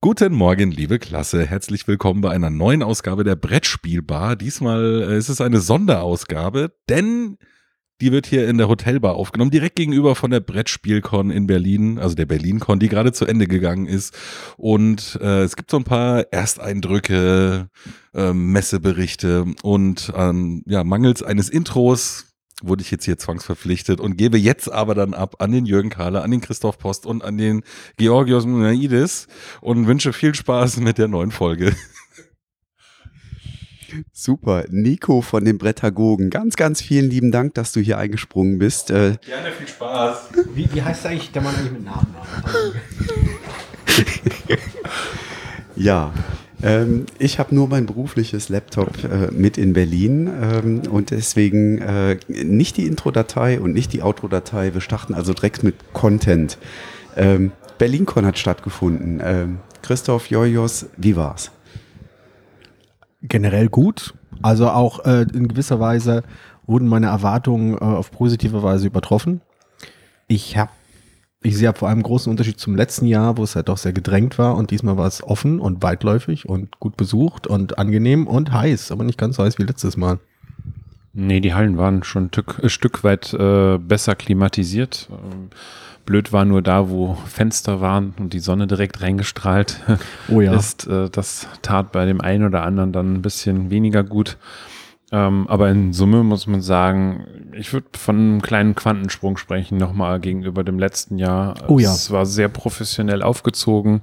Guten Morgen, liebe Klasse. Herzlich willkommen bei einer neuen Ausgabe der Brettspielbar. Diesmal äh, ist es eine Sonderausgabe, denn die wird hier in der Hotelbar aufgenommen, direkt gegenüber von der Brettspielcon in Berlin, also der BerlinCon, die gerade zu Ende gegangen ist. Und äh, es gibt so ein paar Ersteindrücke, äh, Messeberichte und ähm, ja, mangels eines Intros wurde ich jetzt hier zwangsverpflichtet und gebe jetzt aber dann ab an den Jürgen Kahler, an den Christoph Post und an den Georgios Munaidis und wünsche viel Spaß mit der neuen Folge. Super. Nico von den Brettagogen, ganz, ganz vielen lieben Dank, dass du hier eingesprungen bist. Äh, Gerne, viel Spaß. Wie, wie heißt eigentlich der Mann eigentlich mit Namen? ja, ähm, ich habe nur mein berufliches Laptop äh, mit in Berlin ähm, und deswegen äh, nicht die Intro-Datei und nicht die Outro-Datei. Wir starten also direkt mit Content. Ähm, BerlinCon hat stattgefunden. Ähm, Christoph Jojos, wie war's? Generell gut. Also auch äh, in gewisser Weise wurden meine Erwartungen äh, auf positive Weise übertroffen. Ich habe ich sehe vor allem großen Unterschied zum letzten Jahr, wo es halt doch sehr gedrängt war und diesmal war es offen und weitläufig und gut besucht und angenehm und heiß, aber nicht ganz so heiß wie letztes Mal. Nee, die Hallen waren schon ein Stück, ein Stück weit äh, besser klimatisiert. Ähm, blöd war nur da, wo Fenster waren und die Sonne direkt reingestrahlt oh ja. ist. Äh, das tat bei dem einen oder anderen dann ein bisschen weniger gut. Ähm, aber in Summe muss man sagen, ich würde von einem kleinen Quantensprung sprechen, nochmal gegenüber dem letzten Jahr. Oh ja. Es war sehr professionell aufgezogen.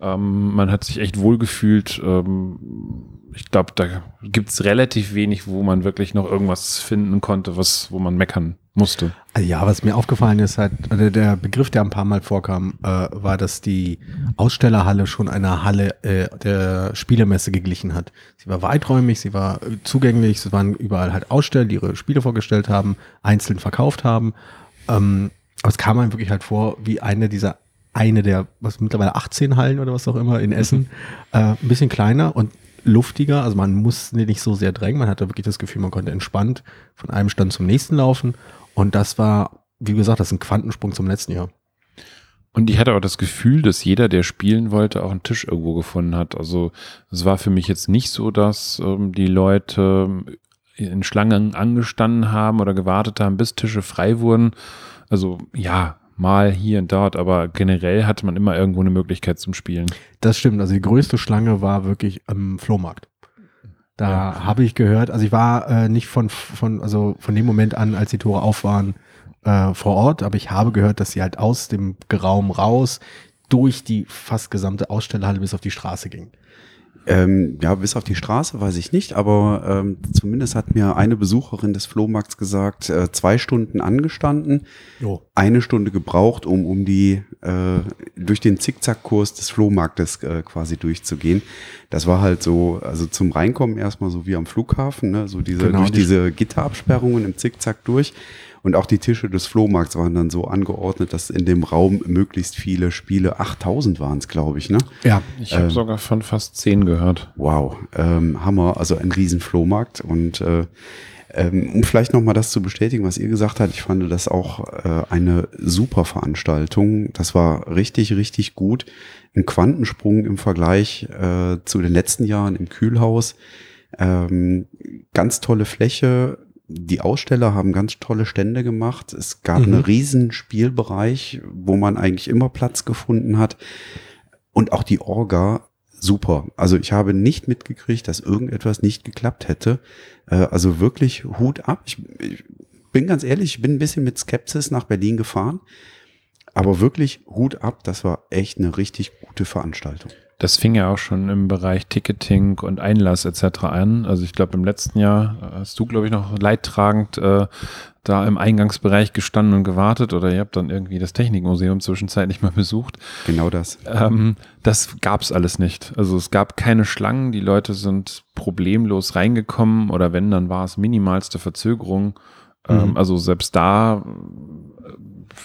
Ähm, man hat sich echt wohlgefühlt. Ähm, ich glaube, da gibt's relativ wenig, wo man wirklich noch irgendwas finden konnte, was, wo man meckern musste. Also ja, was mir aufgefallen ist, halt, also der Begriff, der ein paar Mal vorkam, äh, war, dass die Ausstellerhalle schon einer Halle äh, der Spielemesse geglichen hat. Sie war weiträumig, sie war zugänglich, es waren überall halt Aussteller, die ihre Spiele vorgestellt haben, einzeln verkauft haben. Ähm, aber es kam einem wirklich halt vor, wie eine dieser eine der, was mittlerweile 18 Hallen oder was auch immer in Essen, mhm. äh, ein bisschen kleiner und luftiger. Also man muss nicht so sehr drängen. Man hatte wirklich das Gefühl, man konnte entspannt von einem Stand zum nächsten laufen. Und das war, wie gesagt, das ist ein Quantensprung zum letzten Jahr. Und ich hatte auch das Gefühl, dass jeder, der spielen wollte, auch einen Tisch irgendwo gefunden hat. Also es war für mich jetzt nicht so, dass ähm, die Leute in Schlangen angestanden haben oder gewartet haben, bis Tische frei wurden. Also ja, mal hier und dort, aber generell hatte man immer irgendwo eine Möglichkeit zum Spielen. Das stimmt. Also die größte Schlange war wirklich am Flohmarkt. Da ja. habe ich gehört, also ich war äh, nicht von, von, also von dem Moment an, als die Tore auf waren, äh, vor Ort, aber ich habe gehört, dass sie halt aus dem Raum raus durch die fast gesamte Ausstellerhalle bis auf die Straße ging. Ähm, ja, bis auf die Straße weiß ich nicht, aber ähm, zumindest hat mir eine Besucherin des Flohmarkts gesagt, äh, zwei Stunden angestanden, jo. eine Stunde gebraucht, um um die äh, durch den Zickzackkurs des Flohmarktes äh, quasi durchzugehen. Das war halt so, also zum Reinkommen erstmal so wie am Flughafen, ne? so diese genau, durch die diese Gitterabsperrungen im Zickzack durch. Und auch die Tische des Flohmarkts waren dann so angeordnet, dass in dem Raum möglichst viele Spiele, 8000 waren es, glaube ich, ne? Ja, ich habe ähm, sogar von fast 10 gehört. Wow, ähm, Hammer, also ein riesen Flohmarkt und äh, ähm, um vielleicht nochmal das zu bestätigen, was ihr gesagt habt, ich fand das auch äh, eine super Veranstaltung. Das war richtig, richtig gut. Ein Quantensprung im Vergleich äh, zu den letzten Jahren im Kühlhaus. Ähm, ganz tolle Fläche, die Aussteller haben ganz tolle Stände gemacht. Es gab mhm. einen riesen Spielbereich, wo man eigentlich immer Platz gefunden hat. Und auch die Orga, super. Also ich habe nicht mitgekriegt, dass irgendetwas nicht geklappt hätte. Äh, also wirklich Hut ab. Ich, ich bin ganz ehrlich, ich bin ein bisschen mit Skepsis nach Berlin gefahren. Aber wirklich Hut ab, das war echt eine richtig gute Veranstaltung. Das fing ja auch schon im Bereich Ticketing und Einlass etc. an. Also ich glaube, im letzten Jahr hast du, glaube ich, noch leidtragend äh, da im Eingangsbereich gestanden und gewartet oder ihr habt dann irgendwie das Technikmuseum zwischenzeitlich mal besucht. Genau das. Ähm, das gab's alles nicht. Also es gab keine Schlangen, die Leute sind problemlos reingekommen oder wenn, dann war es minimalste Verzögerung. Ähm, mhm. Also selbst da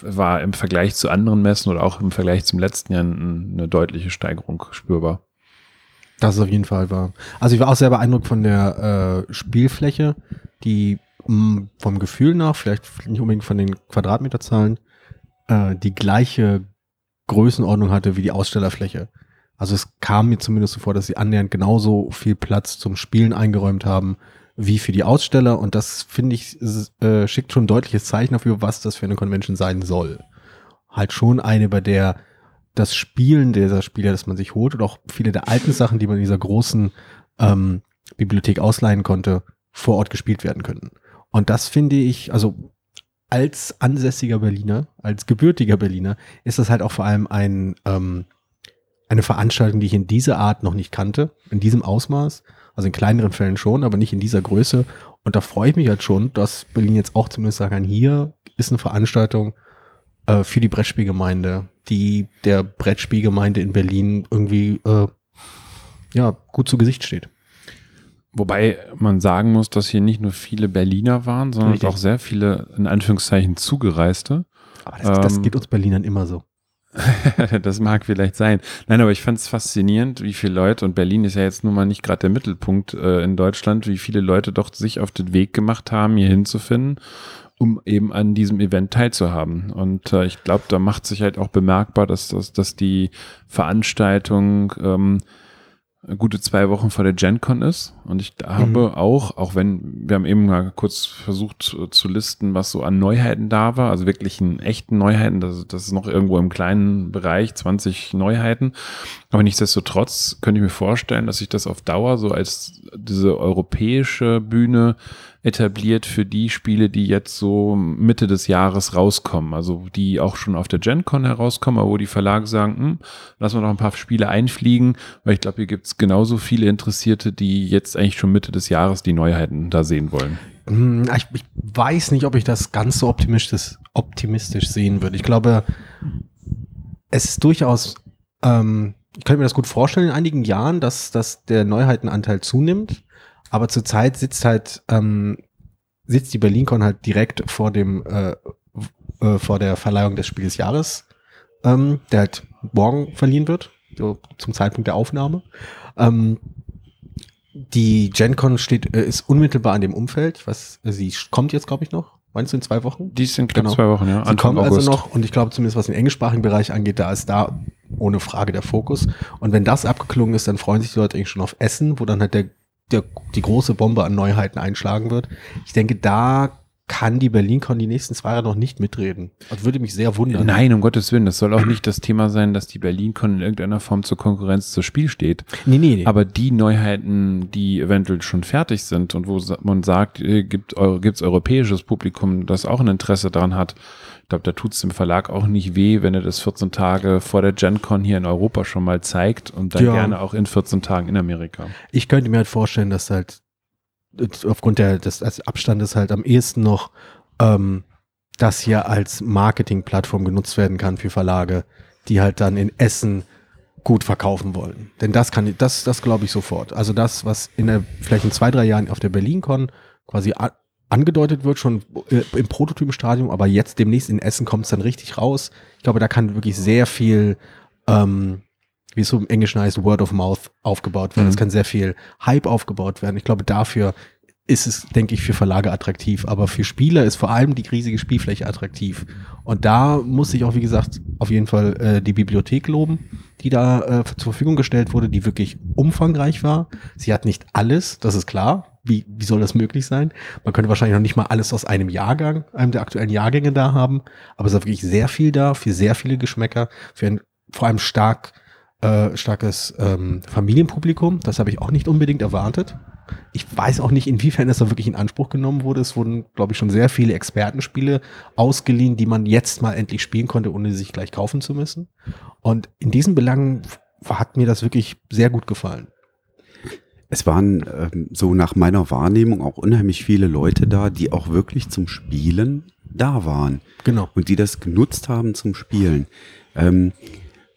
war im Vergleich zu anderen Messen oder auch im Vergleich zum letzten Jahr eine deutliche Steigerung spürbar. Das ist auf jeden Fall wahr. Also ich war auch sehr beeindruckt von der äh, Spielfläche, die mh, mm, vom Gefühl nach, vielleicht nicht unbedingt von den Quadratmeterzahlen, äh, die gleiche Größenordnung hatte wie die Ausstellerfläche. Also es kam mir zumindest so vor, dass sie annähernd genauso viel Platz zum Spielen eingeräumt haben wie für die Aussteller. Und das finde ich äh, schickt schon ein deutliches Zeichen dafür, was das für eine Convention sein soll. Halt schon eine, bei der das Spielen dieser Spieler, das man sich holt, und auch viele der alten Sachen, die man in dieser großen ähm, Bibliothek ausleihen konnte, vor Ort gespielt werden könnten. Und das finde ich, also als ansässiger Berliner, als gebürtiger Berliner, ist das halt auch vor allem ein, ähm, eine Veranstaltung, die ich in dieser Art noch nicht kannte, in diesem Ausmaß. Also in kleineren Fällen schon, aber nicht in dieser Größe. Und da freue ich mich halt schon, dass Berlin jetzt auch zumindest sagen kann, hier ist eine Veranstaltung äh, für die Brettspielgemeinde, die der Brettspielgemeinde in Berlin irgendwie äh, ja gut zu Gesicht steht. Wobei man sagen muss, dass hier nicht nur viele Berliner waren, sondern Richtig. auch sehr viele, in Anführungszeichen, Zugereiste. Aber das, ähm, das geht uns Berlinern immer so. das mag vielleicht sein. Nein, aber ich fand es faszinierend, wie viele Leute, und Berlin ist ja jetzt nun mal nicht gerade der Mittelpunkt äh, in Deutschland, wie viele Leute doch sich auf den Weg gemacht haben, hier hinzufinden, um eben an diesem Event teilzuhaben. Und äh, ich glaube, da macht sich halt auch bemerkbar, dass, dass, dass die Veranstaltung ähm, gute zwei Wochen vor der GenCon ist. Und ich habe mhm. auch, auch wenn, wir haben eben mal kurz versucht zu listen, was so an Neuheiten da war, also wirklich in echten Neuheiten, das, das ist noch irgendwo im kleinen Bereich, 20 Neuheiten. Aber nichtsdestotrotz könnte ich mir vorstellen, dass sich das auf Dauer so als diese europäische Bühne etabliert für die Spiele, die jetzt so Mitte des Jahres rauskommen. Also die auch schon auf der GenCon herauskommen, aber wo die Verlage sagen, hm, lassen wir noch ein paar Spiele einfliegen, weil ich glaube, hier gibt es genauso viele Interessierte, die jetzt eigentlich schon Mitte des Jahres die Neuheiten da sehen wollen. Hm, ich, ich weiß nicht, ob ich das ganz so optimistisch, optimistisch sehen würde. Ich glaube, es ist durchaus, ähm, ich könnte mir das gut vorstellen in einigen Jahren, dass, dass der Neuheitenanteil zunimmt. Aber zurzeit sitzt halt, ähm, sitzt die BerlinCon halt direkt vor dem, äh, äh, vor der Verleihung des Spiel des Jahres, ähm, der halt morgen verliehen wird, so zum Zeitpunkt der Aufnahme. Ähm, die GenCon steht, äh, ist unmittelbar an dem Umfeld. Was, sie kommt jetzt, glaube ich, noch. Meinst du in zwei Wochen? Die sind genau. zwei Wochen, ja. Sie Anfang kommen also August. also noch und ich glaube zumindest, was den englischsprachigen Bereich angeht, da ist da ohne Frage der Fokus. Und wenn das abgeklungen ist, dann freuen sich die Leute eigentlich schon auf Essen, wo dann halt der der, die große Bombe an Neuheiten einschlagen wird. Ich denke, da kann die BerlinCon die nächsten zwei Jahre noch nicht mitreden. Das würde mich sehr wundern. Nein, um Gottes Willen. Das soll auch nicht das Thema sein, dass die BerlinCon in irgendeiner Form zur Konkurrenz zu Spiel steht. Nee, nee, nee. Aber die Neuheiten, die eventuell schon fertig sind und wo man sagt, äh, gibt es europäisches Publikum, das auch ein Interesse daran hat, ich glaube, da tut es dem Verlag auch nicht weh, wenn er das 14 Tage vor der GenCon hier in Europa schon mal zeigt und dann ja. gerne auch in 14 Tagen in Amerika. Ich könnte mir halt vorstellen, dass halt aufgrund der, des Abstandes halt am ehesten noch ähm, das hier als Marketingplattform genutzt werden kann für Verlage, die halt dann in Essen gut verkaufen wollen. Denn das kann, das, das glaube ich sofort. Also das, was in der, vielleicht in zwei, drei Jahren auf der BerlinCon quasi angedeutet wird, schon äh, im Prototypenstadium, aber jetzt demnächst in Essen kommt es dann richtig raus. Ich glaube, da kann wirklich sehr viel, ähm, wie es so im Englischen heißt, Word of Mouth aufgebaut werden. Es mhm. kann sehr viel Hype aufgebaut werden. Ich glaube, dafür ist es, denke ich, für Verlage attraktiv. Aber für Spieler ist vor allem die riesige Spielfläche attraktiv. Und da muss ich auch, wie gesagt, auf jeden Fall äh, die Bibliothek loben, die da äh, zur Verfügung gestellt wurde, die wirklich umfangreich war. Sie hat nicht alles, das ist klar wie, wie soll das möglich sein? Man könnte wahrscheinlich noch nicht mal alles aus einem Jahrgang, einem der aktuellen Jahrgänge da haben, aber es ist wirklich sehr viel da, für sehr viele Geschmäcker, für ein vor allem stark, äh, starkes ähm, Familienpublikum. Das habe ich auch nicht unbedingt erwartet. Ich weiß auch nicht, inwiefern das da wirklich in Anspruch genommen wurde. Es wurden, glaube ich, schon sehr viele Expertenspiele ausgeliehen, die man jetzt mal endlich spielen konnte, ohne sich gleich kaufen zu müssen. Und in diesen Belangen hat mir das wirklich sehr gut gefallen es waren ähm, so nach meiner Wahrnehmung auch unheimlich viele Leute da, die auch wirklich zum Spielen da waren. Genau. Und die das genutzt haben zum Spielen. Ähm,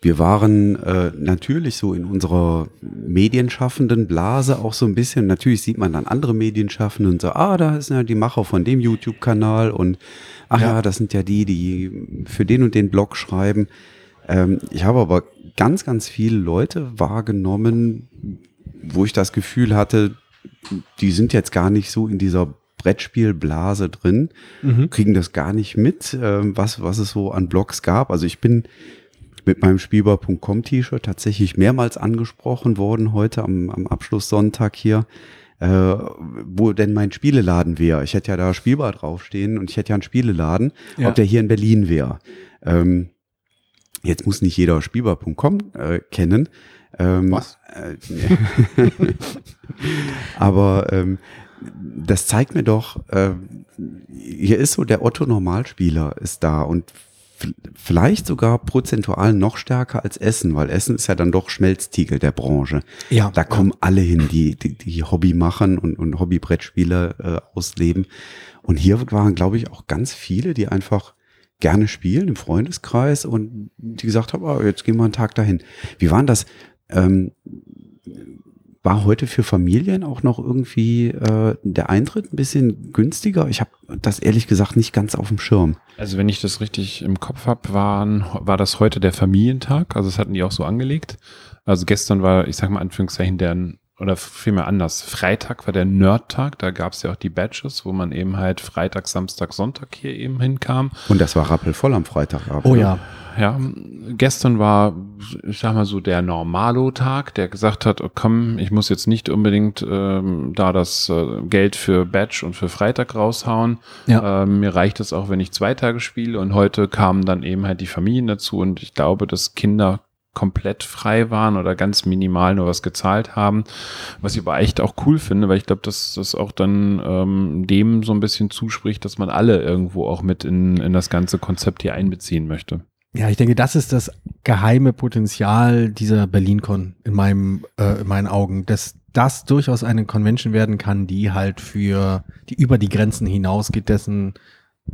wir waren äh, natürlich so in unserer medienschaffenden Blase auch so ein bisschen, natürlich sieht man dann andere Medienschaffende und so, ah, da ist ja die Macher von dem YouTube-Kanal und ach ja. ja. das sind ja die, die für den und den Blog schreiben. Ähm, ich habe aber ganz, ganz viele Leute wahrgenommen, wo ich das Gefühl hatte, die sind jetzt gar nicht so in dieser Brettspielblase drin, mhm. kriegen das gar nicht mit, äh, was, was es so an Blogs gab. Also ich bin mit meinem Spielbar.com T-Shirt tatsächlich mehrmals angesprochen worden heute am, am Abschlusssonntag hier, äh, wo denn mein Spieleladen wäre. Ich hätte ja da Spielbar draufstehen und ich hätte ja einen Spieleladen, ja. ob der hier in Berlin wäre. Ähm, jetzt muss nicht jeder Spielbar.com äh, kennen. Ähm, Was? Äh, aber ähm, das zeigt mir doch, äh, hier ist so der Otto Normalspieler ist da und vielleicht sogar prozentual noch stärker als Essen, weil Essen ist ja dann doch Schmelztiegel der Branche. Ja. Da kommen alle hin, die, die, die Hobby machen und, und Hobbybrettspiele äh, ausleben. Und hier waren, glaube ich, auch ganz viele, die einfach gerne spielen im Freundeskreis und die gesagt haben, oh, jetzt gehen wir einen Tag dahin. Wie waren das? Ähm, war heute für Familien auch noch irgendwie äh, der Eintritt ein bisschen günstiger? Ich habe das ehrlich gesagt nicht ganz auf dem Schirm. Also wenn ich das richtig im Kopf habe, war das heute der Familientag. Also das hatten die auch so angelegt. Also gestern war, ich sag mal Anführungszeichen, der oder vielmehr anders. Freitag war der Nerd-Tag, da gab es ja auch die Badges, wo man eben halt Freitag, Samstag, Sonntag hier eben hinkam. Und das war rappelvoll am Freitagabend. Oh ne? ja. Ja, gestern war, ich sag mal so, der Normalo-Tag, der gesagt hat, oh, komm, ich muss jetzt nicht unbedingt ähm, da das äh, Geld für Badge und für Freitag raushauen. Ja. Ähm, mir reicht es auch, wenn ich zwei Tage spiele. Und heute kamen dann eben halt die Familien dazu und ich glaube, dass Kinder komplett frei waren oder ganz minimal nur was gezahlt haben. Was ich aber echt auch cool finde, weil ich glaube, dass das auch dann ähm, dem so ein bisschen zuspricht, dass man alle irgendwo auch mit in, in das ganze Konzept hier einbeziehen möchte. Ja, ich denke, das ist das geheime Potenzial dieser BerlinCon in meinem, äh, in meinen Augen, dass das durchaus eine Convention werden kann, die halt für, die über die Grenzen hinausgeht, dessen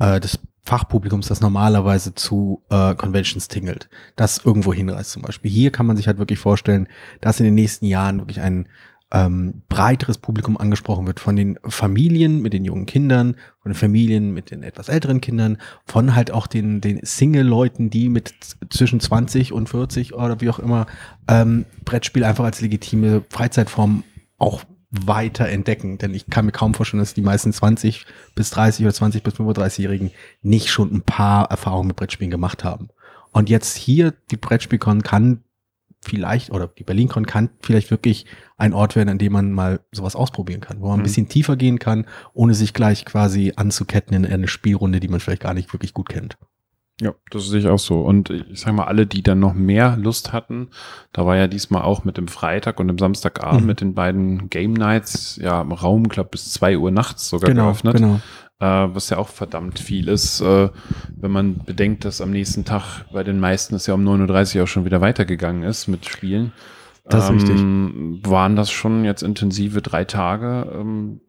äh, des Fachpublikums, das normalerweise zu äh, Conventions tingelt, das irgendwo hinreißt zum Beispiel. Hier kann man sich halt wirklich vorstellen, dass in den nächsten Jahren wirklich ein ähm, breiteres Publikum angesprochen wird von den Familien mit den jungen Kindern, von den Familien mit den etwas älteren Kindern, von halt auch den, den Single-Leuten, die mit zwischen 20 und 40 oder wie auch immer ähm, Brettspiel einfach als legitime Freizeitform auch weiter entdecken. Denn ich kann mir kaum vorstellen, dass die meisten 20 bis 30 oder 20 bis 35-Jährigen nicht schon ein paar Erfahrungen mit Brettspielen gemacht haben. Und jetzt hier, die Brettspielcon kann vielleicht, oder die BerlinCon kann vielleicht wirklich ein Ort werden, an dem man mal sowas ausprobieren kann, wo man ein mhm. bisschen tiefer gehen kann, ohne sich gleich quasi anzuketten in eine Spielrunde, die man vielleicht gar nicht wirklich gut kennt. Ja, das sehe ich auch so. Und ich sage mal, alle, die dann noch mehr Lust hatten, da war ja diesmal auch mit dem Freitag und dem Samstagabend mhm. mit den beiden Game Nights ja im Raum, glaube bis zwei Uhr nachts sogar genau, geöffnet. Genau. Äh, was ja auch verdammt viel ist, äh, wenn man bedenkt, dass am nächsten Tag bei den meisten es ja um 9.30 Uhr auch schon wieder weitergegangen ist mit Spielen. Das ist ähm, richtig. Waren das schon jetzt intensive drei Tage? Ähm,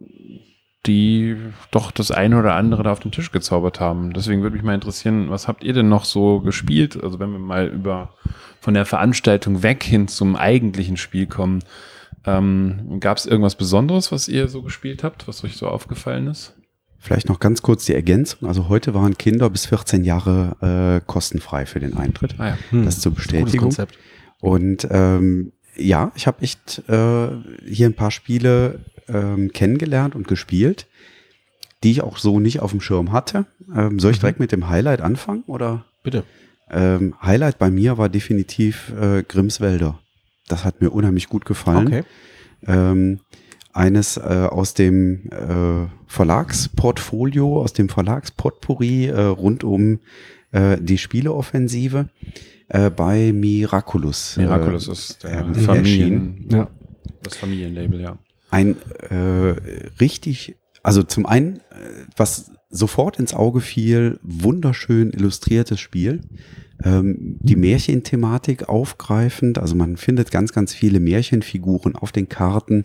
die doch das eine oder andere da auf den Tisch gezaubert haben. Deswegen würde mich mal interessieren, was habt ihr denn noch so gespielt? Also wenn wir mal über von der Veranstaltung weg hin zum eigentlichen Spiel kommen, ähm, gab es irgendwas Besonderes, was ihr so gespielt habt, was euch so aufgefallen ist? Vielleicht noch ganz kurz die Ergänzung. Also heute waren Kinder bis 14 Jahre äh, kostenfrei für den Eintritt. Ah ja. hm. Das zur Bestätigung. Das Und ähm, ja, ich habe echt äh, hier ein paar Spiele ähm, kennengelernt und gespielt, die ich auch so nicht auf dem Schirm hatte. Ähm, soll ich mhm. direkt mit dem Highlight anfangen oder? Bitte. Ähm, Highlight bei mir war definitiv äh, Grimmswälder. Das hat mir unheimlich gut gefallen. Okay. Ähm, eines äh, aus dem äh, Verlagsportfolio, aus dem Verlagspotpourri äh, rund um äh, die Spieleoffensive äh, bei Miraculous. Miraculous ist der Familien, ja. das Familienlabel, ja ein äh, richtig, also zum einen, äh, was sofort ins Auge fiel, wunderschön illustriertes Spiel. Ähm, die Märchenthematik aufgreifend, also man findet ganz, ganz viele Märchenfiguren auf den Karten.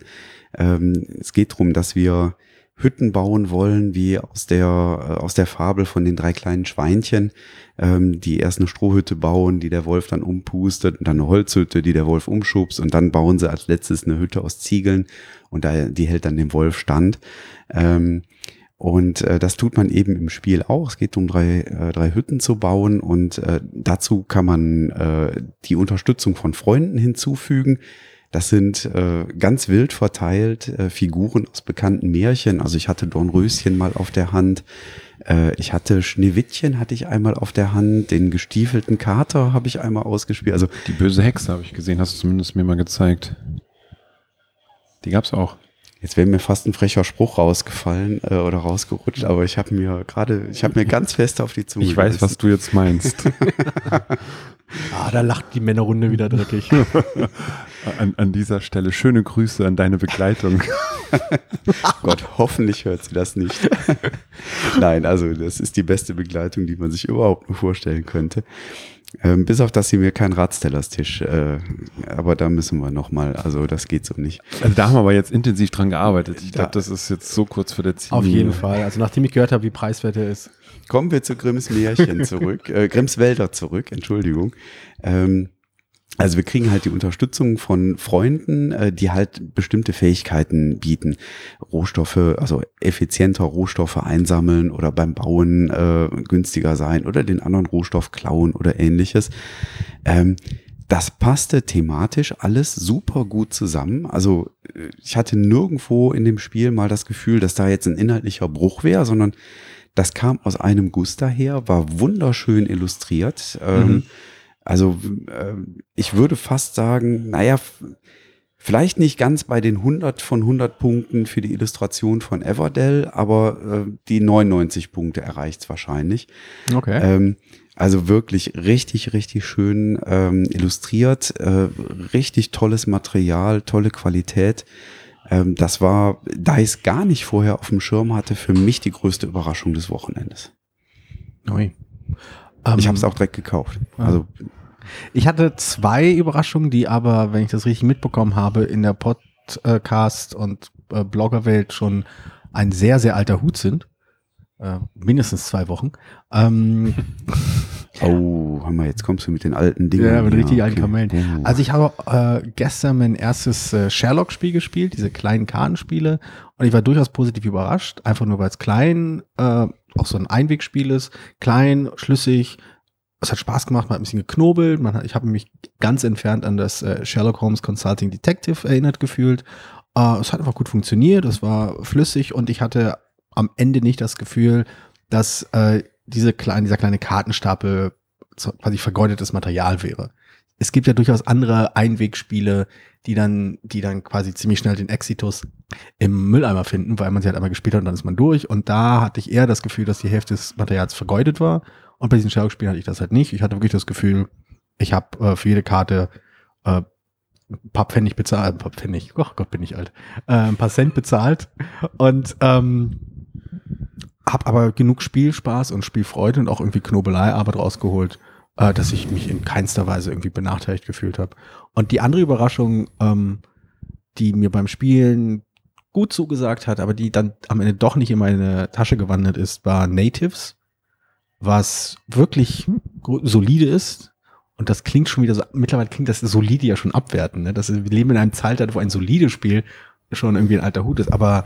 Ähm, es geht darum, dass wir Hütten bauen wollen, wie aus der, äh, aus der Fabel von den drei kleinen Schweinchen, ähm, die erst eine Strohhütte bauen, die der Wolf dann umpustet, und dann eine Holzhütte, die der Wolf umschubst, und dann bauen sie als letztes eine Hütte aus Ziegeln, und da, die hält dann dem Wolf stand. Ähm, und äh, das tut man eben im Spiel auch. Es geht um drei, äh, drei Hütten zu bauen und äh, dazu kann man äh, die Unterstützung von Freunden hinzufügen Das sind äh, ganz wild verteilt äh, Figuren aus bekannten Märchen. Also ich hatte Dornröschen mal auf der Hand. Äh, ich hatte Schneewittchen hatte ich einmal auf der Hand. Den gestiefelten Kater habe ich einmal ausgespielt. Also die böse Hexe habe ich gesehen, hast du zumindest mir mal gezeigt. Die gab's auch. Jetzt wäre mir fast ein frecher Spruch rausgefallen äh, oder rausgerutscht, aber ich habe mir gerade, ich habe mir ganz fest auf die Zunge. Ich weiß, was du jetzt meinst. ah, da lacht die Männerrunde wieder dreckig. an, an dieser Stelle schöne Grüße an deine Begleitung. Gott, hoffentlich hört sie das nicht. Nein, also das ist die beste Begleitung, die man sich überhaupt nur vorstellen könnte. Ähm, bis auf, dass sie mir keinen Radstellerstisch, äh, aber da müssen wir nochmal, also das geht so nicht. Also da haben wir aber jetzt intensiv dran gearbeitet. Ich glaube, das ist jetzt so kurz für der Ziel. Auf jeden Fall. Also nachdem ich gehört habe, wie preiswert er ist. Kommen wir zu Grimms Märchen zurück, äh, Grimms Wälder zurück, Entschuldigung. Ähm, also wir kriegen halt die Unterstützung von Freunden, äh, die halt bestimmte Fähigkeiten bieten. Rohstoffe, also effizienter Rohstoffe einsammeln oder beim Bauen äh, günstiger sein oder den anderen Rohstoff klauen oder ähnliches. Ähm, das passte thematisch alles super gut zusammen. Also äh, ich hatte nirgendwo in dem Spiel mal das Gefühl, dass da jetzt ein inhaltlicher Bruch wäre, sondern das kam aus einem Guss daher, war wunderschön illustriert. Ähm, mhm. Also äh, ich würde fast sagen, naja, vielleicht nicht ganz bei den 100 von 100 Punkten für die Illustration von Everdell, aber äh, die 99 Punkte erreicht es wahrscheinlich. Okay. Ähm, also wirklich richtig, richtig schön ähm, illustriert, äh, richtig tolles Material, tolle Qualität. Ähm, das war, da ich es gar nicht vorher auf dem Schirm hatte, für mich die größte Überraschung des Wochenendes. Ui. Um, ich habe es ähm, auch direkt gekauft. Also ich hatte zwei Überraschungen, die aber, wenn ich das richtig mitbekommen habe, in der Podcast- und äh, Bloggerwelt schon ein sehr, sehr alter Hut sind. Äh, mindestens zwei Wochen. Ähm, oh, hör mal, jetzt kommst du mit den alten Dingen. Ja, mit ja, richtig okay. alten Kamellen. Oh. Also ich habe äh, gestern mein erstes äh, Sherlock-Spiel gespielt, diese kleinen Kartenspiele. Und ich war durchaus positiv überrascht, einfach nur weil es klein, äh, auch so ein Einwegspiel ist, klein, schlüssig, es hat Spaß gemacht, man hat ein bisschen geknobelt, man hat, ich habe mich ganz entfernt an das äh, Sherlock Holmes Consulting Detective erinnert gefühlt. Äh, es hat einfach gut funktioniert, es war flüssig und ich hatte am Ende nicht das Gefühl, dass äh, diese kleine, dieser kleine Kartenstapel quasi vergeudetes Material wäre. Es gibt ja durchaus andere Einwegspiele, die dann, die dann quasi ziemlich schnell den Exitus im Mülleimer finden, weil man sie halt einmal gespielt hat und dann ist man durch. Und da hatte ich eher das Gefühl, dass die Hälfte des Materials vergeudet war. Und bei diesen Sherlock-Spielen hatte ich das halt nicht. Ich hatte wirklich das Gefühl, ich habe äh, für jede Karte äh, ein paar Pfennig bezahlt, ein paar Pfennig, oh Gott, bin ich alt, äh, ein paar Cent bezahlt und ähm, habe aber genug Spielspaß und Spielfreude und auch irgendwie Knobeleiarbeit rausgeholt, äh, dass ich mich in keinster Weise irgendwie benachteiligt gefühlt habe. Und die andere Überraschung, ähm, die mir beim Spielen gut zugesagt hat, aber die dann am Ende doch nicht in meine Tasche gewandert ist, war Natives, was wirklich solide ist. Und das klingt schon wieder so, mittlerweile klingt das solide ja schon abwertend. Ne? Das wir leben in einem Zeitalter, wo ein solides Spiel schon irgendwie ein alter Hut ist. Aber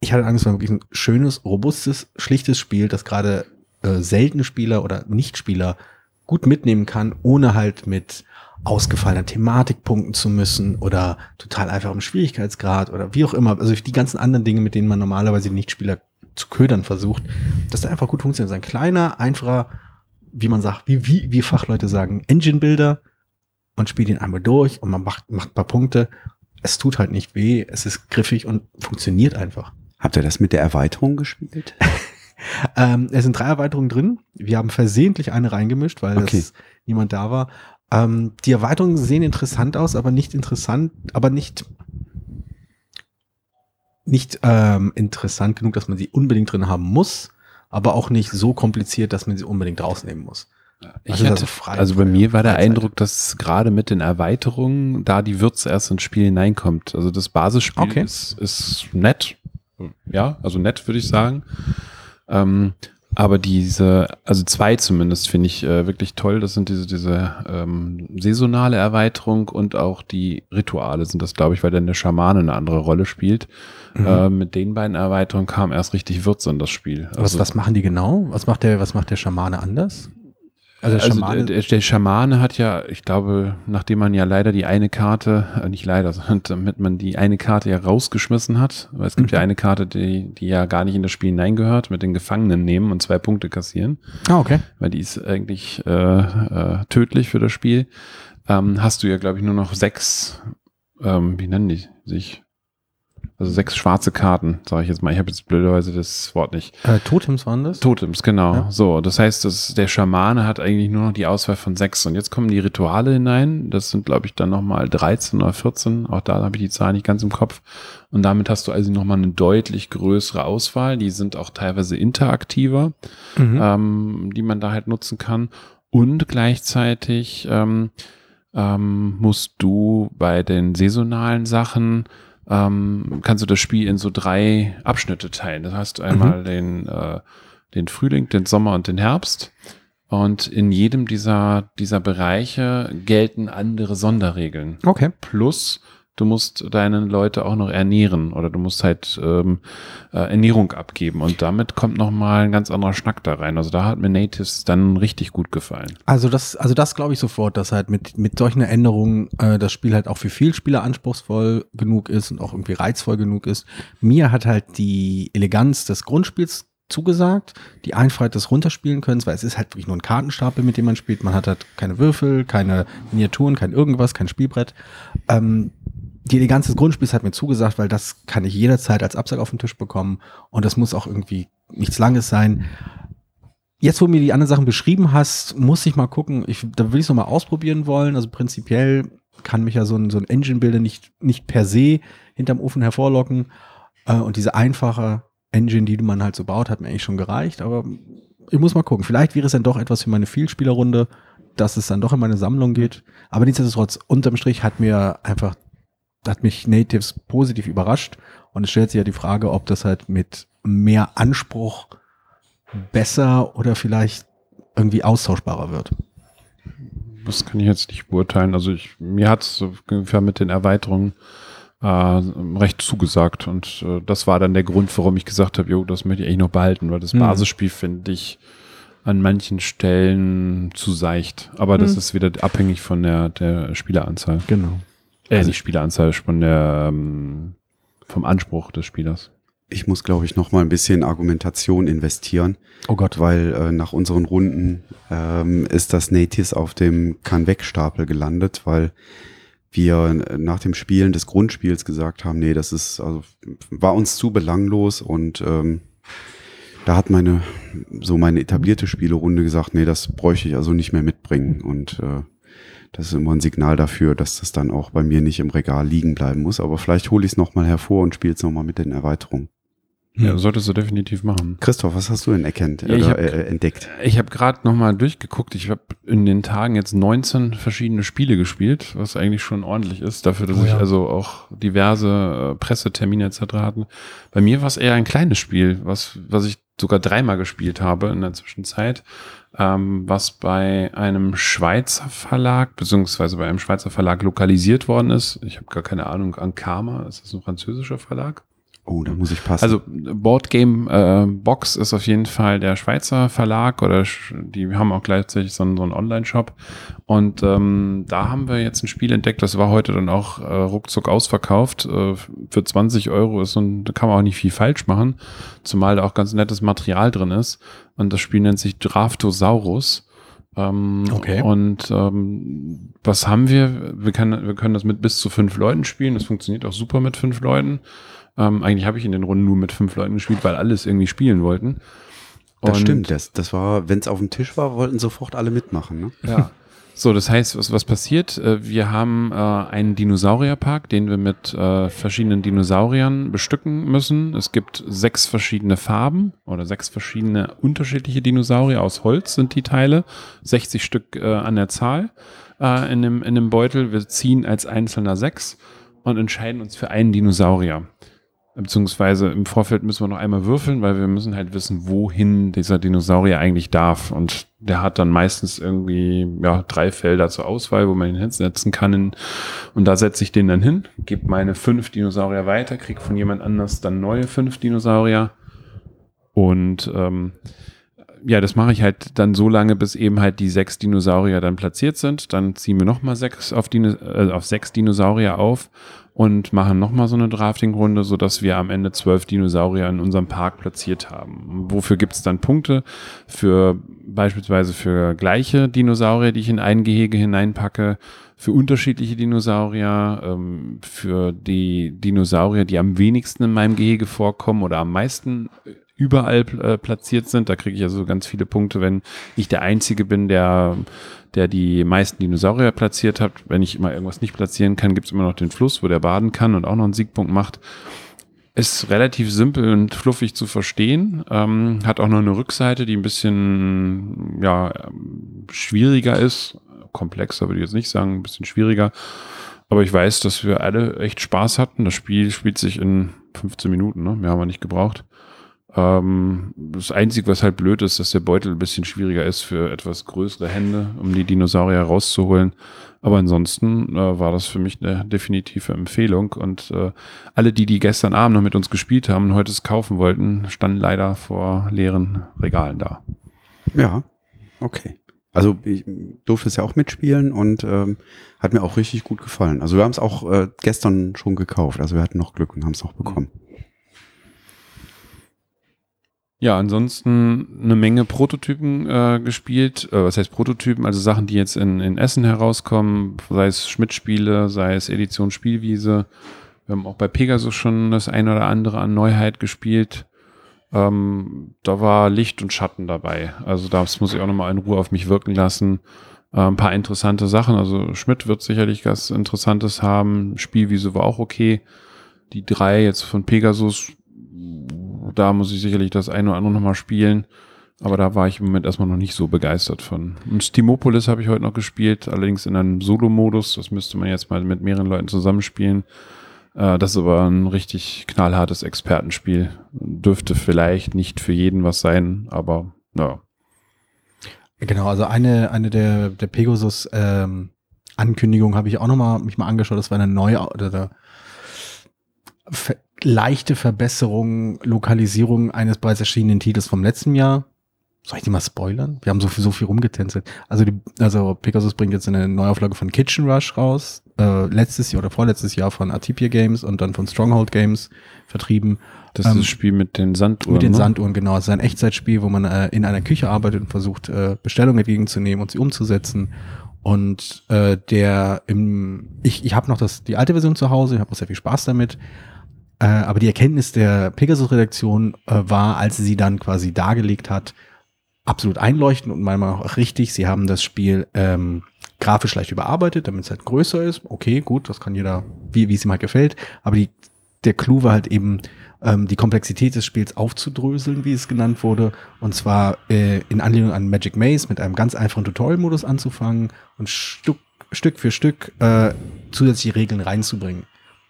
ich hatte Angst, es war wirklich ein schönes, robustes, schlichtes Spiel, das gerade äh, seltene Spieler oder Nichtspieler gut mitnehmen kann, ohne halt mit ausgefallener Thematik punkten zu müssen oder total einfachem Schwierigkeitsgrad oder wie auch immer. Also die ganzen anderen Dinge, mit denen man normalerweise Nichtspieler zu ködern versucht, dass der einfach gut funktioniert. Ein kleiner, einfacher, wie man sagt, wie, wie, wie Fachleute sagen, Engine-Builder. Man spielt ihn einmal durch und man macht, macht ein paar Punkte. Es tut halt nicht weh, es ist griffig und funktioniert einfach. Habt ihr das mit der Erweiterung gespielt? ähm, es sind drei Erweiterungen drin. Wir haben versehentlich eine reingemischt, weil okay. niemand da war. Ähm, die Erweiterungen sehen interessant aus, aber nicht interessant, aber nicht nicht ähm, interessant genug, dass man sie unbedingt drin haben muss, aber auch nicht so kompliziert, dass man sie unbedingt rausnehmen muss. Also, hatte, also bei mir war der Freizeit. Eindruck, dass gerade mit den Erweiterungen da die Würze erst ins Spiel hineinkommt. Also das Basisspiel okay. ist, ist nett. Ja, also nett würde ich sagen. Ähm, aber diese, also zwei zumindest finde ich äh, wirklich toll. Das sind diese, diese ähm, saisonale Erweiterung und auch die Rituale sind das, glaube ich, weil dann der Schamane eine andere Rolle spielt. Mhm. Äh, mit den beiden Erweiterungen kam erst richtig Würze in das Spiel. Also, was, was machen die genau? Was macht der, was macht der Schamane anders? Also, der, also Schamane der, der, Schamane hat ja, ich glaube, nachdem man ja leider die eine Karte, äh, nicht leider, sondern damit man die eine Karte ja rausgeschmissen hat, weil es gibt mhm. ja eine Karte, die, die ja gar nicht in das Spiel hineingehört, mit den Gefangenen nehmen und zwei Punkte kassieren. Ah, okay. Weil die ist eigentlich äh, äh, tödlich für das Spiel. Ähm, hast du ja, glaube ich, nur noch sechs, ähm, wie nennen die sich? Also sechs schwarze Karten, sage ich jetzt mal. Ich habe jetzt blöderweise das Wort nicht. Äh, Totems waren das? Totems, genau. Ja. So, das heißt, dass der Schamane hat eigentlich nur noch die Auswahl von sechs. Und jetzt kommen die Rituale hinein. Das sind, glaube ich, dann nochmal 13 oder 14. Auch da habe ich die Zahl nicht ganz im Kopf. Und damit hast du also nochmal eine deutlich größere Auswahl. Die sind auch teilweise interaktiver, mhm. ähm, die man da halt nutzen kann. Und gleichzeitig ähm, ähm, musst du bei den saisonalen Sachen ähm, kannst du das Spiel in so drei Abschnitte teilen. Das heißt einmal mhm. den, äh, den Frühling, den Sommer und den Herbst. Und in jedem dieser, dieser Bereiche gelten andere Sonderregeln. Okay. Plus du musst deine Leute auch noch ernähren oder du musst halt ähm, äh, Ernährung abgeben und damit kommt noch mal ein ganz anderer Schnack da rein. Also da hat mir Natives dann richtig gut gefallen. Also das, also das glaube ich sofort, dass halt mit mit solchen Änderungen äh, das Spiel halt auch für viel Spieler anspruchsvoll genug ist und auch irgendwie reizvoll genug ist. Mir hat halt die Eleganz des Grundspiels zugesagt, die Einfachheit des Runterspielen können, weil es ist halt wirklich nur ein Kartenstapel, mit dem man spielt. Man hat halt keine Würfel, keine Miniaturen, kein irgendwas, kein Spielbrett. Ähm, die Eleganz des Grundspiels hat mir zugesagt, weil das kann ich jederzeit als Absag auf den Tisch bekommen und das muss auch irgendwie nichts Langes sein. Jetzt, wo du mir die anderen Sachen beschrieben hast, muss ich mal gucken. Ich, da will ich es nochmal ausprobieren wollen. Also prinzipiell kann mich ja so ein, so ein Engine-Builder nicht, nicht per se hinterm Ofen hervorlocken. Äh, und diese einfache Engine, die man halt so baut, hat mir eigentlich schon gereicht. Aber ich muss mal gucken. Vielleicht wäre es dann doch etwas für meine Vielspielerrunde, dass es dann doch in meine Sammlung geht. Aber nichtsdestotrotz, unterm Strich hat mir einfach hat mich Natives positiv überrascht. Und es stellt sich ja die Frage, ob das halt mit mehr Anspruch besser oder vielleicht irgendwie austauschbarer wird. Das kann ich jetzt nicht beurteilen. Also ich, mir hat es ungefähr mit den Erweiterungen äh, recht zugesagt. Und äh, das war dann der Grund, warum ich gesagt habe, jo, das möchte ich eigentlich noch behalten, weil das mhm. Basisspiel finde ich an manchen Stellen zu seicht. Aber das mhm. ist wieder abhängig von der, der Spieleranzahl. Genau. Äh, also, nicht Spieleranzahl, von der, ähm, vom Anspruch des Spielers. Ich muss, glaube ich, noch mal ein bisschen Argumentation investieren. Oh Gott. Weil äh, nach unseren Runden ähm, ist das Natives auf dem Kann-Weg-Stapel gelandet, weil wir nach dem Spielen des Grundspiels gesagt haben, nee, das ist, also war uns zu belanglos und ähm, da hat meine, so meine etablierte Spielerunde gesagt, nee, das bräuchte ich also nicht mehr mitbringen. Und äh, das ist immer ein Signal dafür, dass das dann auch bei mir nicht im Regal liegen bleiben muss. Aber vielleicht hole ich es nochmal hervor und spiele es nochmal mit den Erweiterungen. Ja, solltest du definitiv machen. Christoph, was hast du denn erkennt ja, oder hab, äh, entdeckt? Ich habe gerade nochmal durchgeguckt. Ich habe in den Tagen jetzt 19 verschiedene Spiele gespielt, was eigentlich schon ordentlich ist, dafür, dass oh, ich ja. also auch diverse äh, Pressetermine etc. hatten. Bei mir war es eher ein kleines Spiel, was, was ich sogar dreimal gespielt habe in der Zwischenzeit ähm, was bei einem Schweizer Verlag, beziehungsweise bei einem Schweizer Verlag lokalisiert worden ist. Ich habe gar keine Ahnung, Ankama, ist das ein französischer Verlag? Oh, da muss ich passen. Also Boardgame äh, Box ist auf jeden Fall der Schweizer Verlag oder die haben auch gleichzeitig so einen, so einen Online-Shop. Und ähm, da haben wir jetzt ein Spiel entdeckt, das war heute dann auch äh, ruckzuck ausverkauft. Äh, für 20 Euro ist und da kann man auch nicht viel falsch machen, zumal da auch ganz nettes Material drin ist. Und das Spiel nennt sich Draftosaurus. Ähm, okay. Und ähm, was haben wir? Wir können, wir können das mit bis zu fünf Leuten spielen. Das funktioniert auch super mit fünf Leuten. Ähm, eigentlich habe ich in den Runden nur mit fünf Leuten gespielt, weil alles irgendwie spielen wollten. Und das stimmt, das, das war, wenn es auf dem Tisch war, wollten sofort alle mitmachen. Ne? Ja. So, das heißt, was, was passiert? Äh, wir haben äh, einen Dinosaurierpark, den wir mit äh, verschiedenen Dinosauriern bestücken müssen. Es gibt sechs verschiedene Farben oder sechs verschiedene unterschiedliche Dinosaurier aus Holz sind die Teile, 60 Stück äh, an der Zahl äh, in, dem, in dem Beutel. Wir ziehen als einzelner sechs und entscheiden uns für einen Dinosaurier. Beziehungsweise im Vorfeld müssen wir noch einmal würfeln, weil wir müssen halt wissen, wohin dieser Dinosaurier eigentlich darf. Und der hat dann meistens irgendwie ja, drei Felder zur Auswahl, wo man ihn hinsetzen kann. Und da setze ich den dann hin, gebe meine fünf Dinosaurier weiter, kriege von jemand anders dann neue fünf Dinosaurier. Und ähm, ja, das mache ich halt dann so lange, bis eben halt die sechs Dinosaurier dann platziert sind. Dann ziehen wir nochmal sechs auf, Dino, äh, auf sechs Dinosaurier auf und machen nochmal so eine Drafting-Runde, sodass wir am Ende zwölf Dinosaurier in unserem Park platziert haben. Wofür gibt es dann Punkte? Für beispielsweise für gleiche Dinosaurier, die ich in ein Gehege hineinpacke, für unterschiedliche Dinosaurier, ähm, für die Dinosaurier, die am wenigsten in meinem Gehege vorkommen oder am meisten überall äh, platziert sind. Da kriege ich also ganz viele Punkte, wenn ich der Einzige bin, der, der die meisten Dinosaurier platziert hat. Wenn ich immer irgendwas nicht platzieren kann, gibt es immer noch den Fluss, wo der baden kann und auch noch einen Siegpunkt macht. Ist relativ simpel und fluffig zu verstehen. Ähm, hat auch noch eine Rückseite, die ein bisschen ja, schwieriger ist. Komplexer würde ich jetzt nicht sagen, ein bisschen schwieriger. Aber ich weiß, dass wir alle echt Spaß hatten. Das Spiel spielt sich in 15 Minuten, ne? Mehr haben wir nicht gebraucht. Ähm, das Einzige, was halt blöd ist, dass der Beutel ein bisschen schwieriger ist für etwas größere Hände, um die Dinosaurier rauszuholen. Aber ansonsten äh, war das für mich eine definitive Empfehlung. Und äh, alle, die, die gestern Abend noch mit uns gespielt haben und heute es kaufen wollten, standen leider vor leeren Regalen da. Ja, okay. Also ich durfte es ja auch mitspielen und ähm, hat mir auch richtig gut gefallen. Also wir haben es auch äh, gestern schon gekauft. Also wir hatten noch Glück und haben es noch bekommen. Ja, ansonsten eine Menge Prototypen äh, gespielt. Äh, was heißt Prototypen? Also Sachen, die jetzt in, in Essen herauskommen, sei es Schmidt-Spiele, sei es Edition Spielwiese. Wir haben auch bei Pegasus schon das ein oder andere an Neuheit gespielt. Ähm, da war Licht und Schatten dabei. Also das muss ich auch nochmal in Ruhe auf mich wirken lassen. Äh, ein paar interessante Sachen. Also Schmidt wird sicherlich was Interessantes haben. Spielwiese war auch okay. Die drei jetzt von Pegasus da muss ich sicherlich das eine oder andere nochmal spielen. Aber da war ich im Moment erstmal noch nicht so begeistert von. Und Steamopolis habe ich heute noch gespielt, allerdings in einem Solo-Modus. Das müsste man jetzt mal mit mehreren Leuten zusammenspielen. Äh, das ist aber ein richtig knallhartes Expertenspiel. Dürfte vielleicht nicht für jeden was sein, aber ja. Genau, also eine, eine der, der Pegasus ähm, habe ich auch noch mal mich mal angeschaut. Das war eine neue oder leichte Verbesserung, Lokalisierung eines bereits erschienenen Titels vom letzten Jahr. Soll ich die mal spoilern? Wir haben so viel, so viel rumgetänzelt. Also, die, also Pegasus bringt jetzt eine Neuauflage von Kitchen Rush raus. Äh, letztes Jahr oder vorletztes Jahr von Atipia Games und dann von Stronghold Games vertrieben. Das ist ähm, das Spiel mit den Sanduhren. Mit den ne? Sanduhren, genau. Es ist ein Echtzeitspiel, wo man äh, in einer Küche arbeitet und versucht, äh, Bestellungen entgegenzunehmen und sie umzusetzen. Und äh, der im, ich, ich habe noch das, die alte Version zu Hause, ich habe auch sehr viel Spaß damit. Äh, aber die Erkenntnis der Pegasus-Redaktion äh, war, als sie dann quasi dargelegt hat, absolut einleuchtend und meiner Meinung nach auch richtig. Sie haben das Spiel ähm, grafisch leicht überarbeitet, damit es halt größer ist. Okay, gut, das kann jeder, wie, wie es ihm halt gefällt. Aber die, der Clou war halt eben, ähm, die Komplexität des Spiels aufzudröseln, wie es genannt wurde. Und zwar äh, in Anlehnung an Magic Maze mit einem ganz einfachen Tutorial-Modus anzufangen und Stück, Stück für Stück äh, zusätzliche Regeln reinzubringen.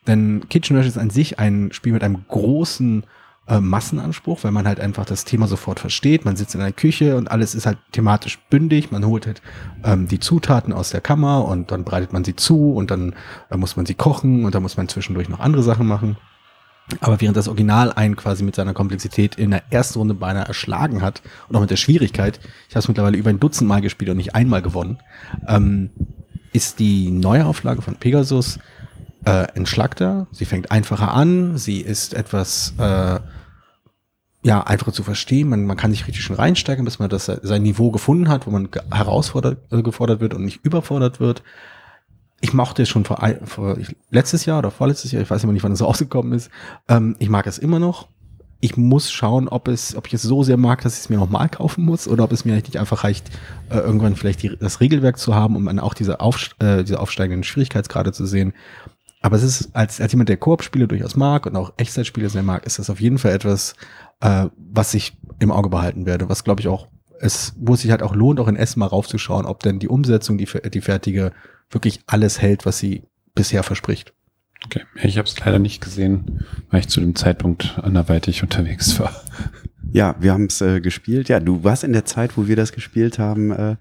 Denn Kitchen Rush ist an sich ein Spiel mit einem großen äh, Massenanspruch, weil man halt einfach das Thema sofort versteht. Man sitzt in einer Küche und alles ist halt thematisch bündig. Man holt halt ähm, die Zutaten aus der Kammer und dann bereitet man sie zu und dann äh, muss man sie kochen und dann muss man zwischendurch noch andere Sachen machen. Aber während das Original einen quasi mit seiner Komplexität in der ersten Runde beinahe erschlagen hat und auch mit der Schwierigkeit, ich habe es mittlerweile über ein Dutzend Mal gespielt und nicht einmal gewonnen, ähm, ist die neue Auflage von Pegasus äh, entschlackter, sie fängt einfacher an, sie ist etwas äh, ja, einfacher zu verstehen. Man, man kann sich richtig schon reinsteigen, bis man das sein Niveau gefunden hat, wo man herausfordert äh, wird und nicht überfordert wird. Ich mochte es schon vor, vor letztes Jahr oder vorletztes Jahr, ich weiß immer nicht, wann es rausgekommen ist. Ähm, ich mag es immer noch. Ich muss schauen, ob es, ob ich es so sehr mag, dass ich es mir nochmal kaufen muss, oder ob es mir nicht einfach reicht, äh, irgendwann vielleicht die, das Regelwerk zu haben, um dann auch diese, auf, äh, diese aufsteigenden Schwierigkeitsgrade zu sehen. Aber es ist, als, als jemand, der Koop-Spiele durchaus mag und auch Echtzeitspiele sehr mag, ist das auf jeden Fall etwas, äh, was ich im Auge behalten werde, was glaube ich auch, es, wo es sich halt auch lohnt, auch in Essen mal raufzuschauen, ob denn die Umsetzung, die, die fertige, wirklich alles hält, was sie bisher verspricht. Okay, ich habe es leider nicht gesehen, weil ich zu dem Zeitpunkt anderweitig unterwegs war. Ja, wir haben es äh, gespielt. Ja, du warst in der Zeit, wo wir das gespielt haben, äh,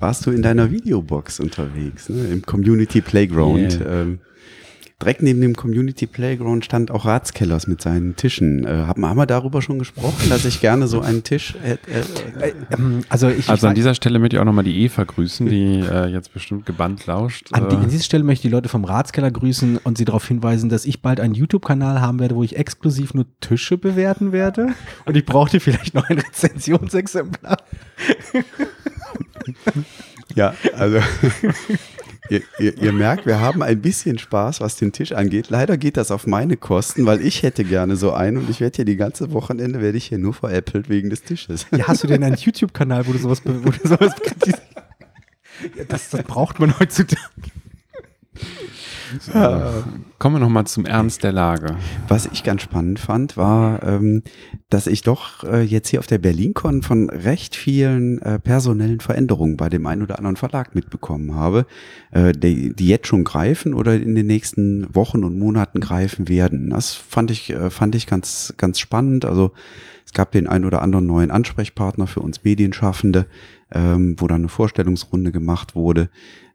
warst du in deiner Videobox unterwegs, ne? im Community Playground. Yeah. Ähm, direkt neben dem Community Playground stand auch Ratskellers mit seinen Tischen. Äh, haben, haben wir darüber schon gesprochen, dass ich gerne so einen Tisch äh, äh, ähm, also ich, also an dieser Stelle möchte ich auch nochmal die Eva grüßen, die äh, jetzt bestimmt gebannt lauscht. An, die, an dieser Stelle möchte ich die Leute vom Ratskeller grüßen und sie darauf hinweisen, dass ich bald einen YouTube-Kanal haben werde, wo ich exklusiv nur Tische bewerten werde. Und ich brauchte vielleicht noch ein Rezensionsexemplar. ja, also Ihr, ihr, ihr, merkt, wir haben ein bisschen Spaß, was den Tisch angeht. Leider geht das auf meine Kosten, weil ich hätte gerne so einen und ich werde hier die ganze Wochenende werde ich hier nur veräppelt wegen des Tisches. Ja, hast du denn einen YouTube-Kanal, wo du sowas, wo du sowas ja, das, das braucht man heutzutage. Ja. Kommen wir nochmal zum Ernst der Lage. Was ich ganz spannend fand, war, ähm, dass ich doch äh, jetzt hier auf der BerlinCon von recht vielen äh, personellen Veränderungen bei dem einen oder anderen Verlag mitbekommen habe, äh, die, jetzt schon greifen oder in den nächsten Wochen und Monaten greifen werden. Das fand ich, fand ich ganz, ganz spannend. Also es gab den einen oder anderen neuen Ansprechpartner für uns Medienschaffende, ähm, wo dann eine Vorstellungsrunde gemacht wurde.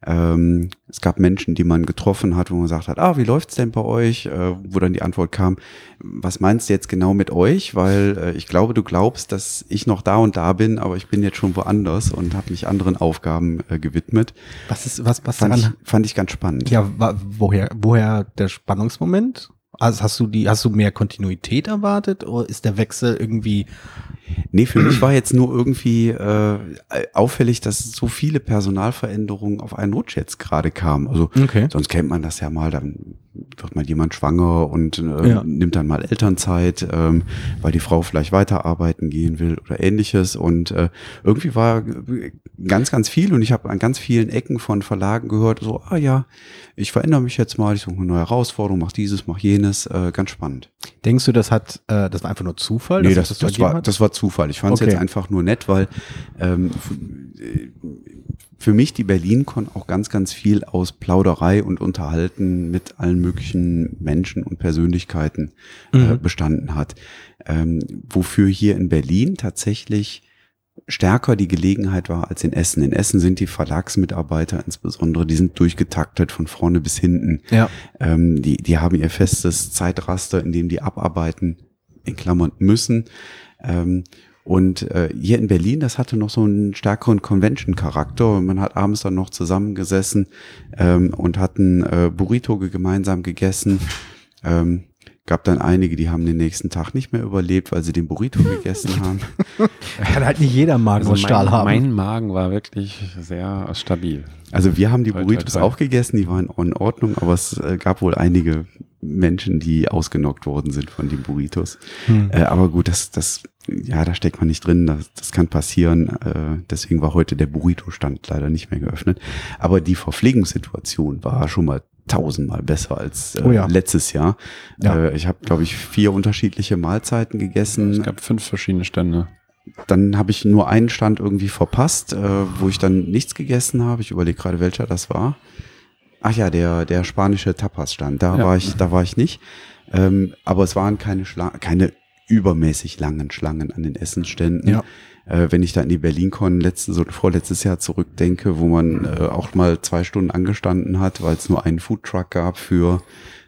Ähm, es gab Menschen, die man getroffen hat, wo man gesagt hat, ah, wie läuft's denn bei euch? Äh, wo dann die Antwort kam, was meinst du jetzt genau mit euch? Weil äh, ich glaube, du glaubst, dass ich noch da und da bin, aber ich bin jetzt schon woanders und habe mich anderen Aufgaben äh, gewidmet. Was ist, was, was fand daran? Ich, fand ich ganz spannend. Ja, woher, woher der Spannungsmoment? Also hast du die, hast du mehr Kontinuität erwartet oder ist der Wechsel irgendwie Nee, für mich war jetzt nur irgendwie äh, auffällig, dass so viele Personalveränderungen auf einen Rutsch jetzt gerade kamen. Also okay. sonst kennt man das ja mal, dann wird mal jemand schwanger und äh, ja. nimmt dann mal Elternzeit, ähm, weil die Frau vielleicht weiterarbeiten gehen will oder ähnliches. Und äh, irgendwie war ganz, ganz viel und ich habe an ganz vielen Ecken von Verlagen gehört, so, ah ja, ich verändere mich jetzt mal, ich suche eine neue Herausforderung, mach dieses, mach jenes, äh, ganz spannend. Denkst du, das hat, äh, das war einfach nur Zufall? Nee, das, das, das war, das war Zufall. Ich fand es okay. jetzt einfach nur nett, weil ähm, für mich die BerlinCon auch ganz, ganz viel aus Plauderei und Unterhalten mit allen möglichen Menschen und Persönlichkeiten äh, mhm. bestanden hat. Ähm, wofür hier in Berlin tatsächlich stärker die Gelegenheit war als in Essen. In Essen sind die Verlagsmitarbeiter insbesondere, die sind durchgetaktet von vorne bis hinten. Ja. Ähm, die, die haben ihr festes Zeitraster, in dem die abarbeiten, in Klammern müssen. Ähm, und äh, hier in Berlin, das hatte noch so einen stärkeren Convention-Charakter. Man hat abends dann noch zusammengesessen ähm, und hatten äh, Burrito gemeinsam gegessen. Ähm, gab dann einige, die haben den nächsten Tag nicht mehr überlebt, weil sie den Burrito gegessen haben. Kann halt nicht jeder Magen also Stahl mein, haben. Mein Magen war wirklich sehr stabil. Also wir haben die Burritos auch gegessen, die waren in Ordnung, aber es äh, gab wohl einige Menschen, die ausgenockt worden sind von den Burritos. Hm. Äh, aber gut, das, das, ja, da steckt man nicht drin, das, das kann passieren. Äh, deswegen war heute der Burrito-Stand leider nicht mehr geöffnet. Aber die Verpflegungssituation war schon mal tausendmal besser als äh, oh ja. letztes Jahr. Ja. Äh, ich habe, glaube ich, vier unterschiedliche Mahlzeiten gegessen. Es gab fünf verschiedene Stände. Dann habe ich nur einen Stand irgendwie verpasst, äh, wo ich dann nichts gegessen habe. Ich überlege gerade, welcher das war. Ach ja, der, der spanische Tapas-Stand. Da ja. war ich, da war ich nicht. Ähm, aber es waren keine Schlangen, keine übermäßig langen Schlangen an den Essensständen. Ja. Äh, wenn ich da in die BerlinCon letztes oder vorletztes Jahr zurückdenke, wo man äh, auch mal zwei Stunden angestanden hat, weil es nur einen Foodtruck gab für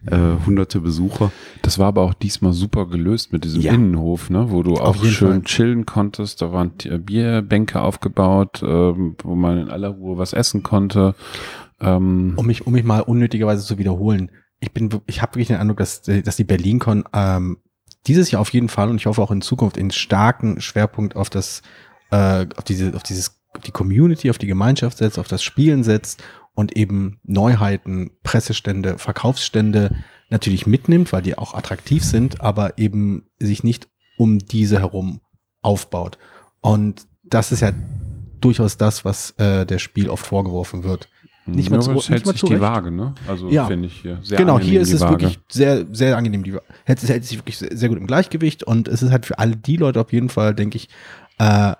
äh, hunderte Besucher. Das war aber auch diesmal super gelöst mit diesem ja. Innenhof, ne, wo du auch schön Fall. chillen konntest. Da waren Bierbänke aufgebaut, äh, wo man in aller Ruhe was essen konnte. Ähm, um mich, um mich mal unnötigerweise zu wiederholen. Ich bin, ich habe wirklich den Eindruck, dass, dass die BerlinCon ähm, dieses Jahr auf jeden Fall und ich hoffe auch in Zukunft einen starken Schwerpunkt auf das, äh, auf diese, auf dieses, auf die Community, auf die Gemeinschaft setzt, auf das Spielen setzt und eben Neuheiten, Pressestände, Verkaufsstände natürlich mitnimmt, weil die auch attraktiv sind, aber eben sich nicht um diese herum aufbaut. Und das ist ja durchaus das, was äh, der Spiel oft vorgeworfen wird. Nicht mal, zu, nicht hält mal sich die Waage, ne? Also ja. finde ich hier sehr Genau, hier ist es Waage. wirklich sehr, sehr angenehm. Die, hält, hält sich wirklich sehr, sehr, gut im Gleichgewicht und es ist halt für alle die Leute auf jeden Fall, denke ich, äh,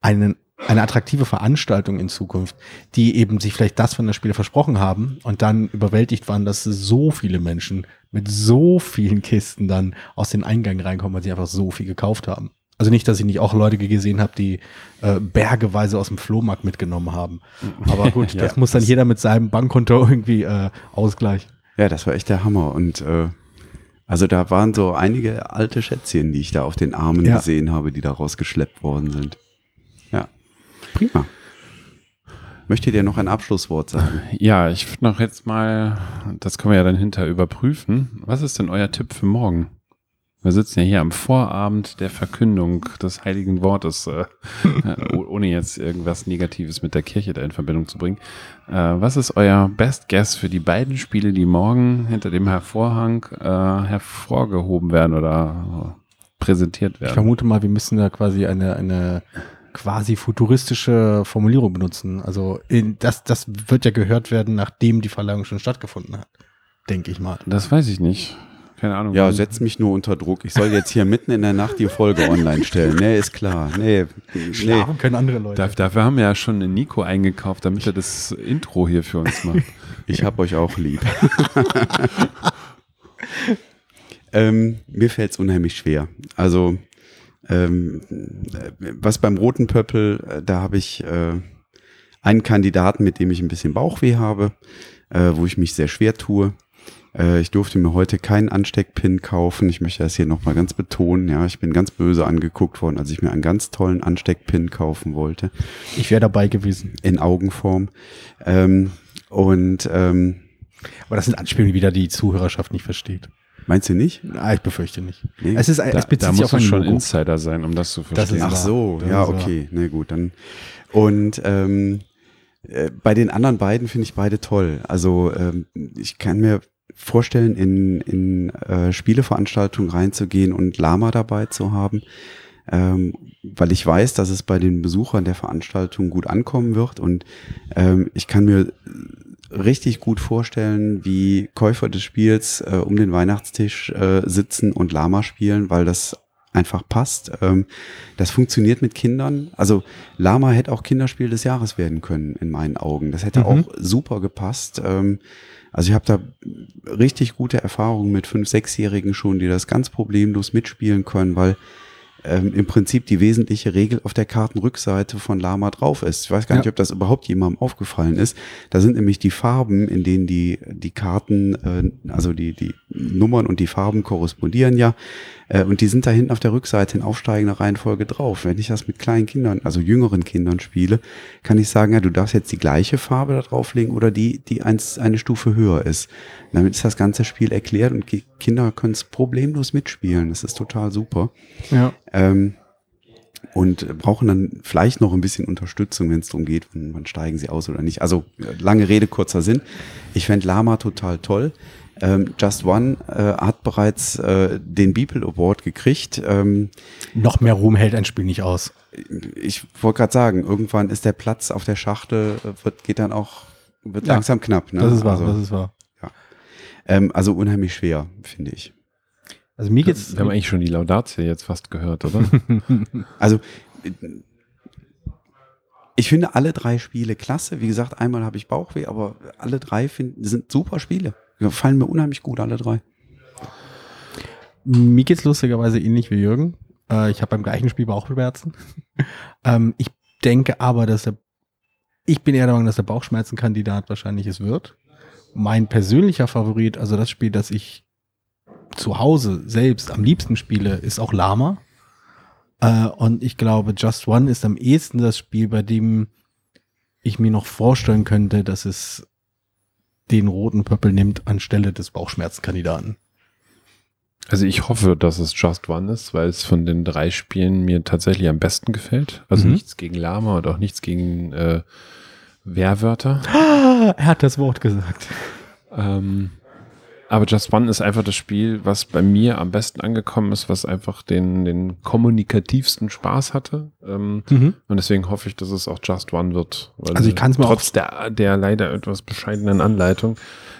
einen, eine attraktive Veranstaltung in Zukunft, die eben sich vielleicht das von der Spiele versprochen haben und dann überwältigt waren, dass so viele Menschen mit so vielen Kisten dann aus den Eingang reinkommen, weil sie einfach so viel gekauft haben. Also nicht, dass ich nicht auch Leute gesehen habe, die äh, bergeweise aus dem Flohmarkt mitgenommen haben. Aber gut, ja, das muss dann jeder mit seinem Bankkonto irgendwie äh, ausgleichen. Ja, das war echt der Hammer. Und äh, also da waren so einige alte Schätzchen, die ich da auf den Armen ja. gesehen habe, die da rausgeschleppt worden sind. Ja, prima. Möchtet ihr noch ein Abschlusswort sagen? Ja, ich würde noch jetzt mal, das können wir ja dann hinter überprüfen. Was ist denn euer Tipp für morgen? Wir sitzen ja hier am Vorabend der Verkündung des heiligen Wortes, äh, ohne jetzt irgendwas Negatives mit der Kirche da in Verbindung zu bringen. Äh, was ist euer Best Guess für die beiden Spiele, die morgen hinter dem Hervorhang äh, hervorgehoben werden oder präsentiert werden? Ich vermute mal, wir müssen da quasi eine, eine quasi futuristische Formulierung benutzen. Also in, das, das wird ja gehört werden, nachdem die Verleihung schon stattgefunden hat. Denke ich mal. Das weiß ich nicht. Keine Ahnung. Ja, setz mich nur unter Druck. Ich soll jetzt hier mitten in der Nacht die Folge online stellen. Nee, ist klar. Nee, Schlafen nee. können andere Leute. Dafür, dafür haben wir ja schon einen Nico eingekauft, damit er das Intro hier für uns macht. Ich hab euch auch lieb. ähm, mir fällt es unheimlich schwer. Also, ähm, was beim Roten Pöppel, äh, da habe ich äh, einen Kandidaten, mit dem ich ein bisschen Bauchweh habe, äh, wo ich mich sehr schwer tue. Äh, ich durfte mir heute keinen Ansteckpin kaufen. Ich möchte das hier nochmal ganz betonen. Ja, ich bin ganz böse angeguckt worden, als ich mir einen ganz tollen Ansteckpin kaufen wollte. Ich wäre dabei gewesen. In Augenform. Ähm, und ähm, aber das sind Anspielungen, die wieder die Zuhörerschaft nicht versteht. Meinst du nicht? Ah, ich befürchte nicht. Nee. Es ist, da, es bezieht da sich auf schon Insider sein, um das zu verstehen. Das ach so, ja, okay, na nee, gut, dann und ähm, äh, bei den anderen beiden finde ich beide toll. Also ähm, ich kann mir vorstellen, in, in äh, Spieleveranstaltungen reinzugehen und Lama dabei zu haben, ähm, weil ich weiß, dass es bei den Besuchern der Veranstaltung gut ankommen wird und ähm, ich kann mir richtig gut vorstellen, wie Käufer des Spiels äh, um den Weihnachtstisch äh, sitzen und Lama spielen, weil das einfach passt. Ähm, das funktioniert mit Kindern. Also Lama hätte auch Kinderspiel des Jahres werden können, in meinen Augen. Das hätte mhm. auch super gepasst. Ähm, also ich habe da richtig gute Erfahrungen mit fünf, sechsjährigen schon, die das ganz problemlos mitspielen können, weil ähm, im Prinzip die wesentliche Regel auf der Kartenrückseite von Lama drauf ist. Ich weiß gar ja. nicht, ob das überhaupt jemandem aufgefallen ist. Da sind nämlich die Farben, in denen die, die Karten, äh, also die, die Nummern und die Farben korrespondieren ja. Äh, und die sind da hinten auf der Rückseite in aufsteigender Reihenfolge drauf. Wenn ich das mit kleinen Kindern, also jüngeren Kindern spiele, kann ich sagen, ja, du darfst jetzt die gleiche Farbe da drauflegen oder die, die eins, eine Stufe höher ist. Und damit ist das ganze Spiel erklärt und die Kinder können es problemlos mitspielen. Das ist total super. Ja. Ähm, und brauchen dann vielleicht noch ein bisschen Unterstützung, wenn es darum geht, wann, wann steigen sie aus oder nicht. Also lange Rede, kurzer Sinn. Ich fände Lama total toll. Ähm, Just One äh, hat bereits äh, den Beeple Award gekriegt. Ähm, Noch mehr Ruhm hält ein Spiel nicht aus. Ich wollte gerade sagen, irgendwann ist der Platz auf der Schachtel, äh, wird, geht dann auch, wird ja, langsam knapp. Ne? Das ist wahr, also, das ist wahr. Ähm, also unheimlich schwer, finde ich. Also mir geht's. Wir haben eigentlich schon die Laudatio jetzt fast gehört, oder? also ich finde alle drei Spiele klasse. Wie gesagt, einmal habe ich Bauchweh, aber alle drei find, sind super Spiele. Gefallen mir unheimlich gut, alle drei. Mir geht's lustigerweise ähnlich wie Jürgen. Äh, ich habe beim gleichen Spiel Bauchschmerzen. ähm, ich denke aber, dass er, ich bin eher der Meinung, dass der Bauchschmerzenkandidat wahrscheinlich es wird. Mein persönlicher Favorit, also das Spiel, das ich zu Hause selbst am liebsten spiele, ist auch Lama. Äh, und ich glaube, Just One ist am ehesten das Spiel, bei dem ich mir noch vorstellen könnte, dass es den roten Pöppel nimmt anstelle des Bauchschmerzenkandidaten. Also ich hoffe, dass es Just One ist, weil es von den drei Spielen mir tatsächlich am besten gefällt. Also mhm. nichts gegen Lama und auch nichts gegen äh, Wehrwörter. er hat das Wort gesagt. Ähm, aber Just One ist einfach das Spiel, was bei mir am besten angekommen ist, was einfach den, den kommunikativsten Spaß hatte. Ähm, mhm. Und deswegen hoffe ich, dass es auch Just One wird. also ich kann es mir Trotz der, der leider etwas bescheidenen Anleitung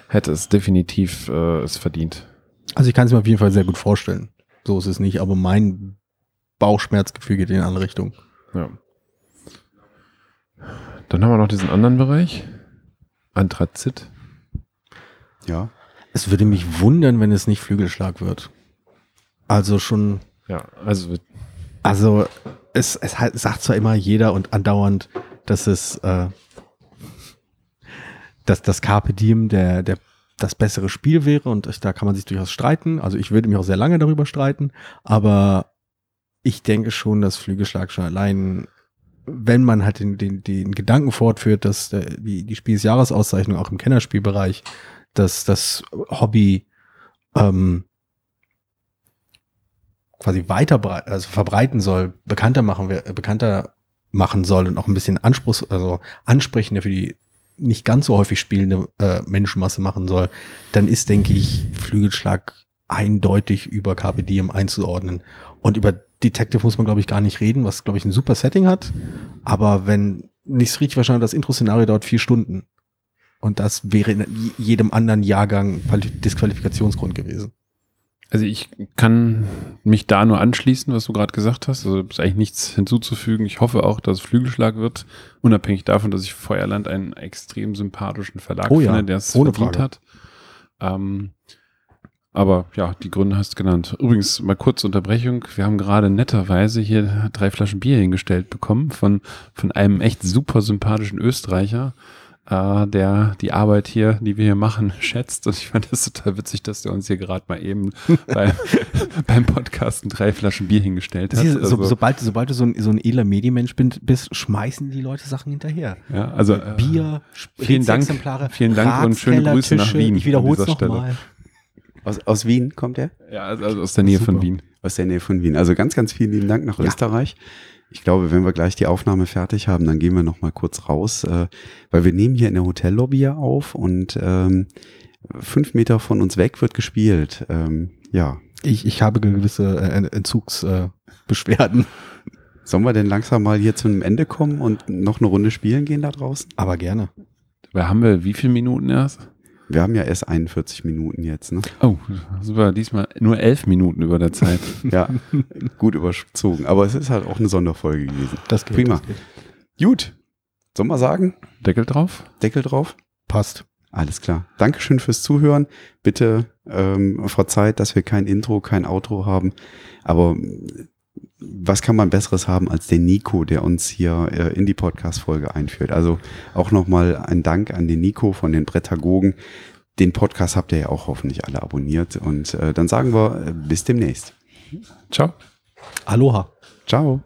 hätte es definitiv äh, es verdient. Also ich kann es mir auf jeden Fall sehr gut vorstellen. So ist es nicht, aber mein Bauchschmerzgefühl geht in eine andere Richtung. Ja. Dann haben wir noch diesen anderen Bereich. Anthrazit. Ja. Es würde mich wundern, wenn es nicht Flügelschlag wird. Also schon. Ja, also. Also es, es sagt zwar immer jeder und andauernd, dass es äh, dass das Carpe Diem der, der das bessere Spiel wäre und da kann man sich durchaus streiten. Also ich würde mich auch sehr lange darüber streiten, aber ich denke schon, dass Flügelschlag schon allein, wenn man halt den, den, den Gedanken fortführt, dass der, die, die Spiel des Jahresauszeichnung auch im Kennerspielbereich, dass das Hobby ähm, quasi weiter also verbreiten soll, bekannter machen, bekannter machen soll und auch ein bisschen Anspruchs, also ansprechender für die nicht ganz so häufig spielende äh, Menschenmasse machen soll, dann ist, denke ich, Flügelschlag eindeutig über Diem einzuordnen. Und über Detective muss man, glaube ich, gar nicht reden, was, glaube ich, ein super Setting hat. Aber wenn nichts richtig wahrscheinlich, das Intro-Szenario dauert vier Stunden. Und das wäre in jedem anderen Jahrgang Disqualifikationsgrund gewesen. Also ich kann mich da nur anschließen, was du gerade gesagt hast. Also ist eigentlich nichts hinzuzufügen. Ich hoffe auch, dass es Flügelschlag wird, unabhängig davon, dass ich Feuerland einen extrem sympathischen Verlag oh ja, finde, der es verdient Frage. hat. Ähm, aber ja, die Gründe hast du genannt. Übrigens, mal kurze Unterbrechung. Wir haben gerade netterweise hier drei Flaschen Bier hingestellt bekommen von, von einem echt super sympathischen Österreicher äh, der die Arbeit hier, die wir hier machen, schätzt. Und ich fand das total witzig, dass der uns hier gerade mal eben bei, beim Podcasten drei Flaschen Bier hingestellt hat. Also, so, sobald, sobald du so ein, so ein edler Medienmensch bist, schmeißen die Leute Sachen hinterher. Ja, also äh, Bier, vielen Dank, vielen Dank und schöne Grüße nach Wien. Ich wiederhole es nochmal. Aus, aus Wien kommt er? Ja, also, also aus der Nähe Super. von Wien. Aus der Nähe von Wien. Also ganz, ganz vielen lieben Dank nach ja. Österreich. Ich glaube, wenn wir gleich die Aufnahme fertig haben, dann gehen wir noch mal kurz raus, äh, weil wir nehmen hier in der Hotellobby auf und ähm, fünf Meter von uns weg wird gespielt. Ähm, ja. Ich, ich habe gewisse äh, Entzugsbeschwerden. Äh, Sollen wir denn langsam mal hier zu einem Ende kommen und noch eine Runde spielen gehen da draußen? Aber gerne. Dabei haben wir wie viele Minuten erst? Wir haben ja erst 41 Minuten jetzt, ne? Oh, super. Diesmal nur elf Minuten über der Zeit. ja, gut überzogen. Aber es ist halt auch eine Sonderfolge gewesen. Das geht. Prima. Das geht. Gut. Sollen wir sagen? Deckel drauf? Deckel drauf? Passt. Alles klar. Dankeschön fürs Zuhören. Bitte ähm, verzeiht, dass wir kein Intro, kein Outro haben. Aber was kann man Besseres haben als den Nico, der uns hier äh, in die Podcast-Folge einführt. Also auch nochmal ein Dank an den Nico von den Prätagogen. Den Podcast habt ihr ja auch hoffentlich alle abonniert. Und äh, dann sagen wir äh, bis demnächst. Ciao. Aloha. Ciao.